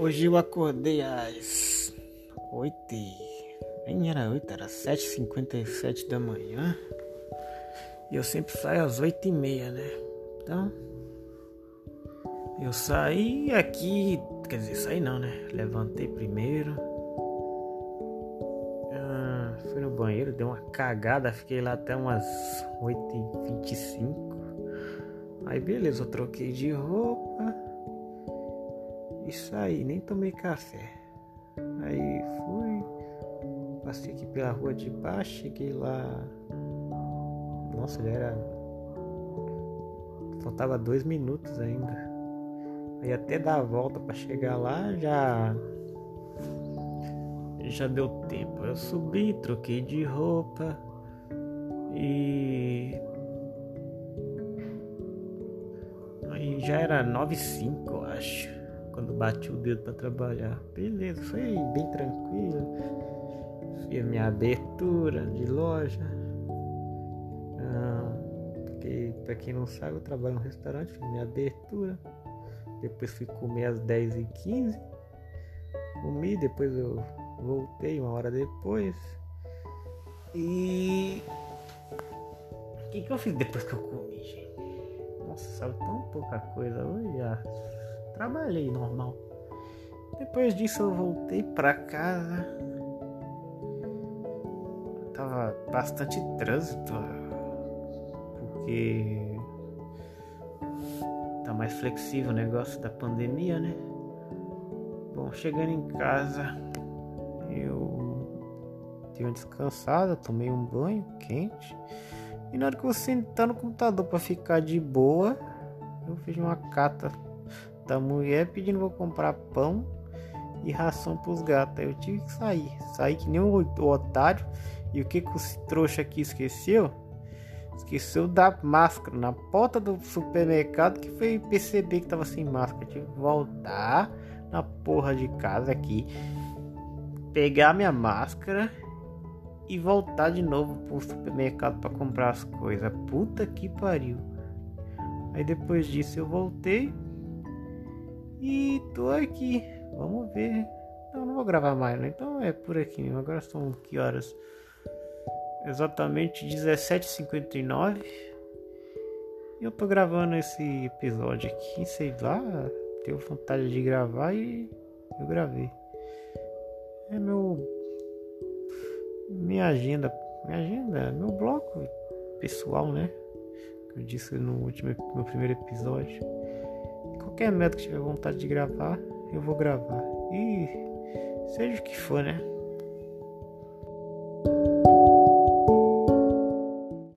Hoje eu acordei às 8 e... Nem era 8, era 7h57 da manhã. E eu sempre saio às 8 e meia, né? Então... Eu saí aqui... Quer dizer, saí não, né? Levantei primeiro. Ah, fui no banheiro, dei uma cagada. Fiquei lá até umas 8h25. Aí beleza, eu troquei de roupa. Isso aí, nem tomei café. Aí fui, passei aqui pela rua de baixo, cheguei lá. Nossa, já era. Faltava dois minutos ainda. Aí até dar a volta para chegar lá já. Já deu tempo. Eu subi, troquei de roupa e. Aí já era 9 e 5, eu acho quando bati o dedo para trabalhar. Beleza, foi bem tranquilo. Fiz minha abertura de loja. Ah, porque, para quem não sabe, eu trabalho no restaurante, fiz minha abertura. Depois fui comer às 10h15. Comi, depois eu voltei uma hora depois. E. O que, que eu fiz depois que eu comi, gente? Nossa, sabe tão pouca coisa hoje já trabalhei normal. Depois disso eu voltei para casa. Tava bastante trânsito porque tá mais flexível o negócio da pandemia, né? Bom, chegando em casa, eu dei uma descansada, tomei um banho quente. E na hora que eu sentar no computador para ficar de boa, eu fiz uma cata da mulher pedindo pra comprar pão e ração pros gatos. Aí eu tive que sair. Saí que nem o, o otário. E o que, que o trouxa aqui esqueceu? Esqueceu da máscara na porta do supermercado que foi perceber que tava sem máscara. tive que voltar na porra de casa aqui, pegar minha máscara e voltar de novo pro supermercado para comprar as coisas. Puta que pariu. Aí depois disso eu voltei, e tô aqui. Vamos ver. Não, não vou gravar mais, né? Então é por aqui mesmo. Agora são que horas? Exatamente 17h59. E eu tô gravando esse episódio aqui, sei lá. Tenho vontade de gravar e eu gravei. É meu. Minha agenda. Minha agenda, meu bloco pessoal, né? Que eu disse no último meu primeiro episódio. Qualquer método que tiver vontade de gravar, eu vou gravar. E seja o que for, né?